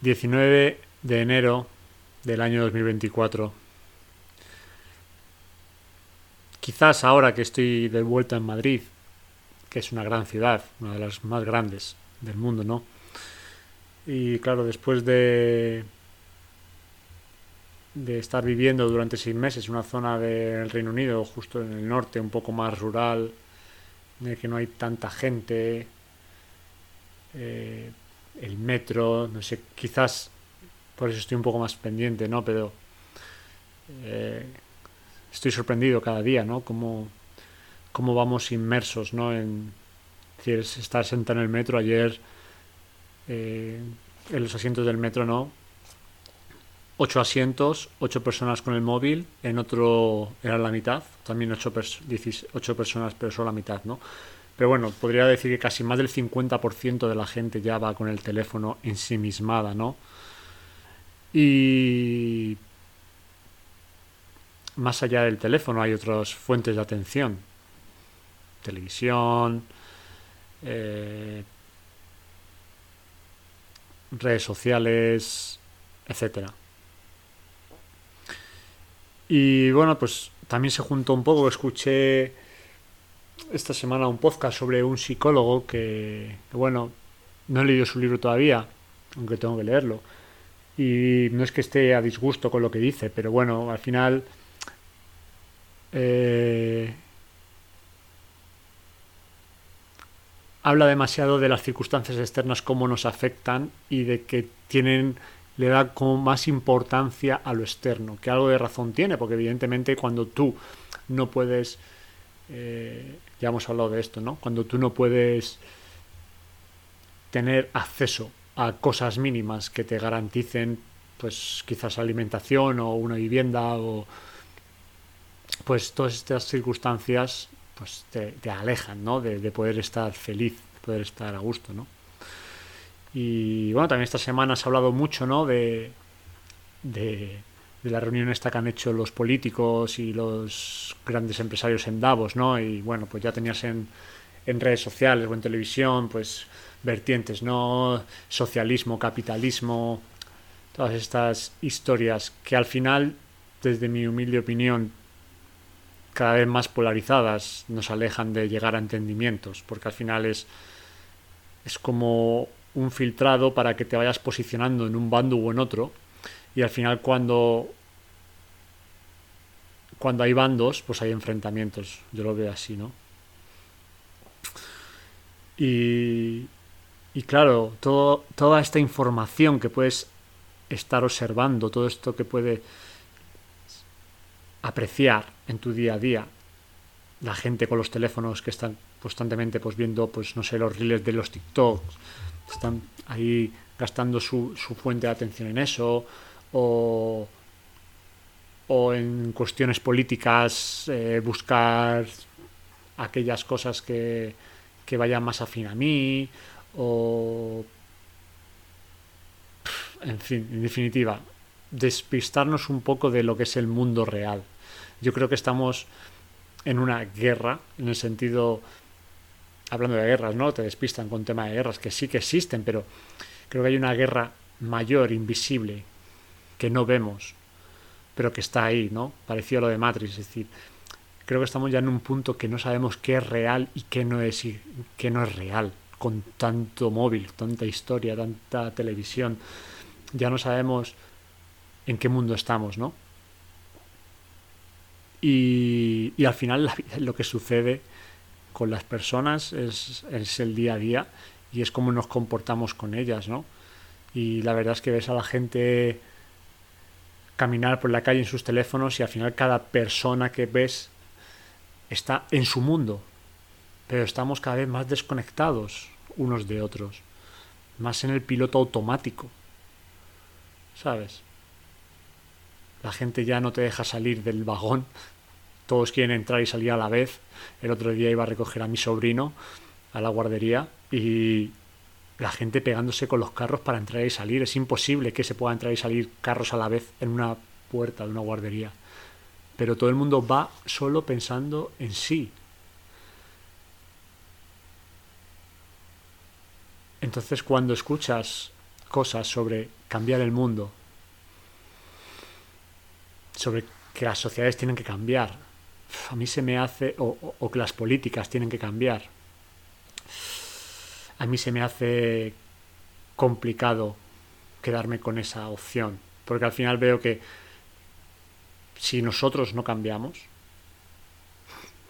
19 de enero del año 2024. Quizás ahora que estoy de vuelta en Madrid, que es una gran ciudad, una de las más grandes del mundo, ¿no? Y claro, después de de estar viviendo durante seis meses en una zona del Reino Unido, justo en el norte, un poco más rural, en el que no hay tanta gente, eh, el metro, no sé, quizás por eso estoy un poco más pendiente, ¿no? Pero eh, estoy sorprendido cada día, ¿no? Cómo, cómo vamos inmersos, ¿no? En, es estar sentado en el metro ayer, eh, en los asientos del metro, ¿no? Ocho asientos, ocho personas con el móvil, en otro era la mitad, también ocho, ocho personas, pero solo la mitad, ¿no? Pero bueno, podría decir que casi más del 50% de la gente ya va con el teléfono ensimismada, ¿no? Y más allá del teléfono hay otras fuentes de atención. Televisión, eh, redes sociales, etcétera. Y bueno, pues también se juntó un poco, escuché esta semana un podcast sobre un psicólogo que, bueno, no he leído su libro todavía, aunque tengo que leerlo. Y no es que esté a disgusto con lo que dice, pero bueno, al final eh, habla demasiado de las circunstancias externas, cómo nos afectan y de que tienen le da como más importancia a lo externo, que algo de razón tiene, porque evidentemente cuando tú no puedes eh, ya hemos hablado de esto, ¿no? Cuando tú no puedes tener acceso a cosas mínimas que te garanticen, pues quizás alimentación o una vivienda o pues todas estas circunstancias pues te, alejan, ¿no? De, poder estar feliz, de poder estar a gusto, ¿no? Y bueno, también esta semana se ha hablado mucho, ¿no? De, de de la reunión esta que han hecho los políticos y los grandes empresarios en Davos, ¿no? Y bueno, pues ya tenías en, en redes sociales o en televisión, pues vertientes, ¿no? Socialismo, capitalismo, todas estas historias que al final, desde mi humilde opinión, cada vez más polarizadas, nos alejan de llegar a entendimientos, porque al final es, es como un filtrado para que te vayas posicionando en un bando u en otro y al final cuando cuando hay bandos pues hay enfrentamientos. Yo lo veo así no y, y claro todo, toda esta información que puedes estar observando todo esto que puede apreciar en tu día a día la gente con los teléfonos que están constantemente pues viendo pues no sé los reels de los TikToks están ahí gastando su, su fuente de atención en eso o, o en cuestiones políticas eh, buscar aquellas cosas que, que vayan más afín a mí o en fin, en definitiva, despistarnos un poco de lo que es el mundo real. Yo creo que estamos en una guerra, en el sentido, hablando de guerras, ¿no? Te despistan con tema de guerras, que sí que existen, pero creo que hay una guerra mayor, invisible, que no vemos, pero que está ahí, ¿no? Parecido a lo de Matrix, es decir, creo que estamos ya en un punto que no sabemos qué es real y qué no es, qué no es real, con tanto móvil, tanta historia, tanta televisión, ya no sabemos en qué mundo estamos, ¿no? Y, y al final lo que sucede con las personas es, es el día a día y es cómo nos comportamos con ellas, ¿no? Y la verdad es que ves a la gente caminar por la calle en sus teléfonos y al final cada persona que ves está en su mundo. Pero estamos cada vez más desconectados unos de otros. Más en el piloto automático. ¿Sabes? La gente ya no te deja salir del vagón. Todos quieren entrar y salir a la vez. El otro día iba a recoger a mi sobrino a la guardería y la gente pegándose con los carros para entrar y salir. Es imposible que se pueda entrar y salir carros a la vez en una puerta de una guardería. Pero todo el mundo va solo pensando en sí. Entonces cuando escuchas cosas sobre cambiar el mundo, sobre que las sociedades tienen que cambiar, a mí se me hace, o, o que las políticas tienen que cambiar, a mí se me hace complicado quedarme con esa opción, porque al final veo que si nosotros no cambiamos,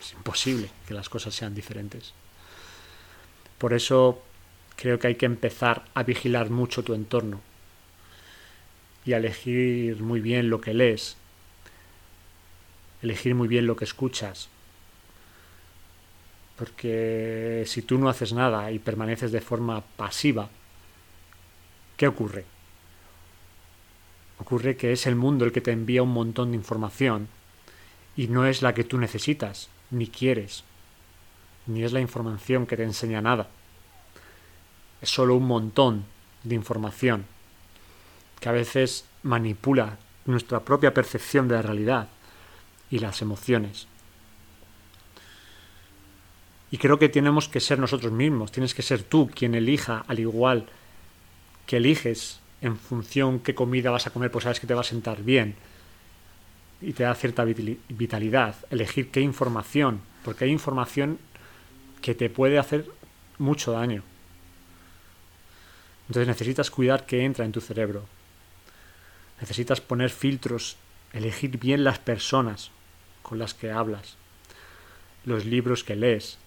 es imposible que las cosas sean diferentes. Por eso creo que hay que empezar a vigilar mucho tu entorno y a elegir muy bien lo que lees, elegir muy bien lo que escuchas. Porque si tú no haces nada y permaneces de forma pasiva, ¿qué ocurre? Ocurre que es el mundo el que te envía un montón de información y no es la que tú necesitas, ni quieres, ni es la información que te enseña nada es solo un montón de información que a veces manipula nuestra propia percepción de la realidad y las emociones. Y creo que tenemos que ser nosotros mismos, tienes que ser tú quien elija al igual que eliges en función qué comida vas a comer, pues sabes que te va a sentar bien y te da cierta vitalidad, elegir qué información, porque hay información que te puede hacer mucho daño. Entonces necesitas cuidar qué entra en tu cerebro. Necesitas poner filtros, elegir bien las personas con las que hablas, los libros que lees.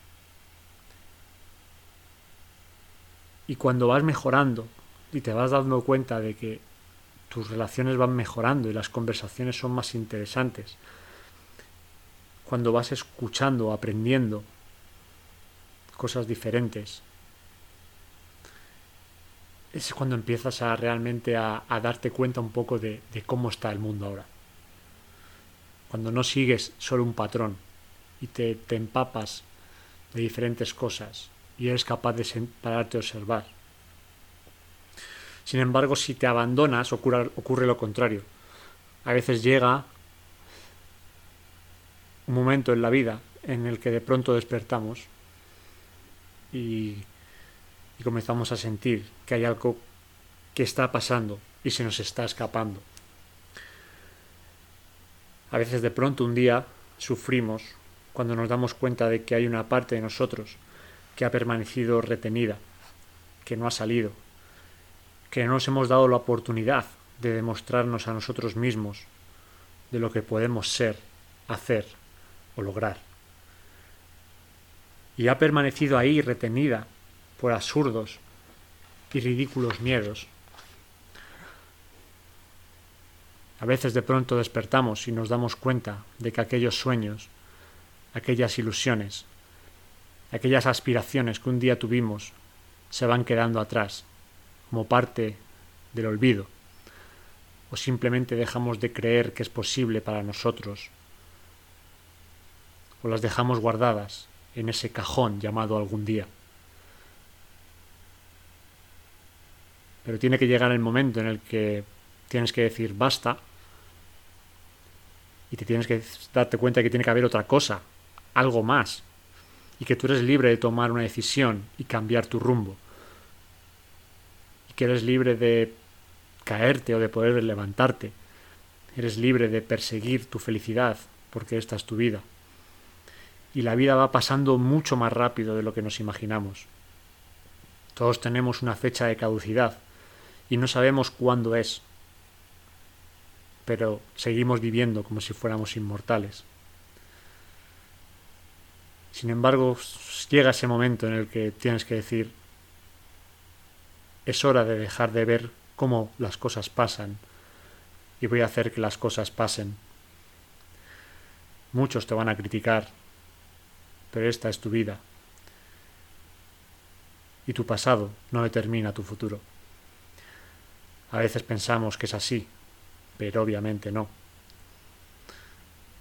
Y cuando vas mejorando y te vas dando cuenta de que tus relaciones van mejorando y las conversaciones son más interesantes, cuando vas escuchando, aprendiendo cosas diferentes, es cuando empiezas a realmente a, darte cuenta un poco de, cómo está el mundo ahora. Cuando no sigues solo un patrón y te, empapas de diferentes cosas y eres capaz de pararte a observar. Sin embargo, si te abandonas, ocurre, ocurre lo contrario. A veces llega un momento en la vida en el que de pronto despertamos y y comenzamos a sentir que hay algo que está pasando y se nos está escapando. A veces de pronto un día sufrimos cuando nos damos cuenta de que hay una parte de nosotros que ha permanecido retenida, que no ha salido, que no nos hemos dado la oportunidad de demostrarnos a nosotros mismos de lo que podemos ser, hacer o lograr. Y ha permanecido ahí retenida por absurdos y ridículos miedos. A veces de pronto despertamos y nos damos cuenta de que aquellos sueños, aquellas ilusiones, aquellas aspiraciones que un día tuvimos se van quedando atrás, como parte del olvido, o simplemente dejamos de creer que es posible para nosotros, o las dejamos guardadas en ese cajón llamado algún día. Pero tiene que llegar el momento en el que tienes que decir basta y te tienes que darte cuenta de que tiene que haber otra cosa, algo más, y que tú eres libre de tomar una decisión y cambiar tu rumbo, y que eres libre de caerte o de poder levantarte, eres libre de perseguir tu felicidad, porque esta es tu vida. Y la vida va pasando mucho más rápido de lo que nos imaginamos. Todos tenemos una fecha de caducidad, y no sabemos cuándo es, pero seguimos viviendo como si fuéramos inmortales. Sin embargo, llega ese momento en el que tienes que decir, es hora de dejar de ver cómo las cosas pasan y voy a hacer que las cosas pasen. Muchos te van a criticar, pero esta es tu vida. Y tu pasado no determina tu futuro. A veces pensamos que es así, pero obviamente no.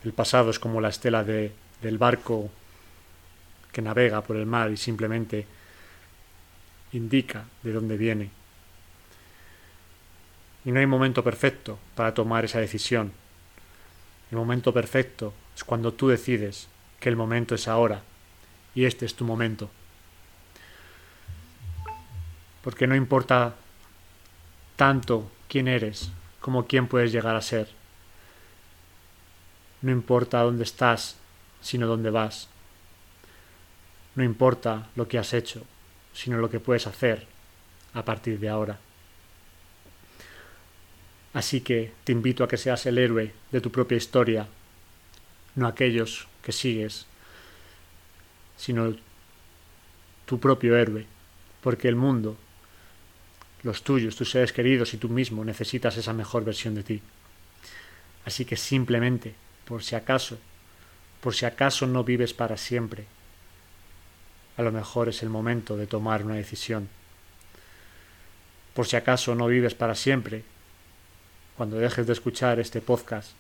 El pasado es como la estela de, del barco que navega por el mar y simplemente indica de dónde viene. Y no hay momento perfecto para tomar esa decisión. El momento perfecto es cuando tú decides que el momento es ahora y este es tu momento. Porque no importa tanto quién eres, como quién puedes llegar a ser. No importa dónde estás, sino dónde vas. No importa lo que has hecho, sino lo que puedes hacer a partir de ahora. Así que te invito a que seas el héroe de tu propia historia, no aquellos que sigues, sino tu propio héroe, porque el mundo, los tuyos, tus seres queridos y tú mismo necesitas esa mejor versión de ti. Así que simplemente, por si acaso, por si acaso no vives para siempre, a lo mejor es el momento de tomar una decisión. Por si acaso no vives para siempre, cuando dejes de escuchar este podcast,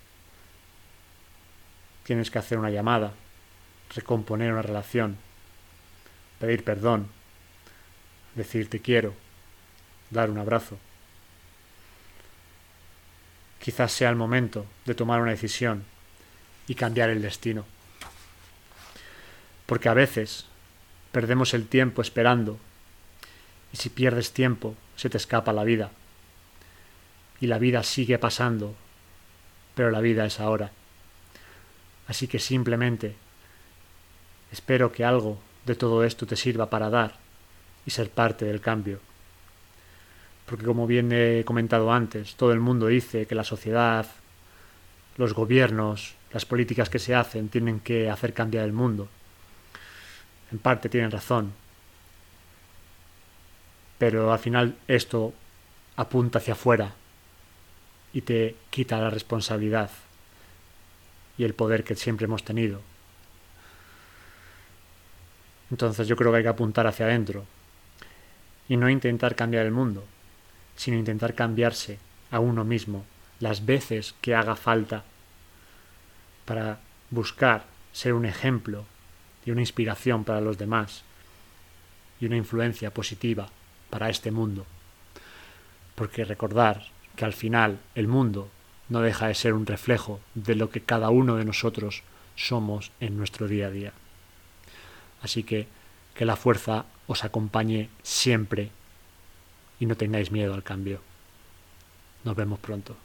tienes que hacer una llamada, recomponer una relación, pedir perdón, decir te quiero, dar un abrazo. Quizás sea el momento de tomar una decisión y cambiar el destino. Porque a veces perdemos el tiempo esperando y si pierdes tiempo se te escapa la vida y la vida sigue pasando, pero la vida es ahora. Así que simplemente espero que algo de todo esto te sirva para dar y ser parte del cambio. Porque como bien he comentado antes, todo el mundo dice que la sociedad, los gobiernos, las políticas que se hacen tienen que hacer cambiar el mundo. En parte tienen razón. Pero al final esto apunta hacia afuera y te quita la responsabilidad y el poder que siempre hemos tenido. Entonces yo creo que hay que apuntar hacia adentro y no intentar cambiar el mundo, sino intentar cambiarse a uno mismo las veces que haga falta para buscar ser un ejemplo una inspiración para los demás y una influencia positiva para este mundo. Porque recordar que al final el mundo no deja de ser un reflejo de lo que cada uno de nosotros somos en nuestro día a día. Así que que la fuerza os acompañe siempre y no tengáis miedo al cambio. Nos vemos pronto.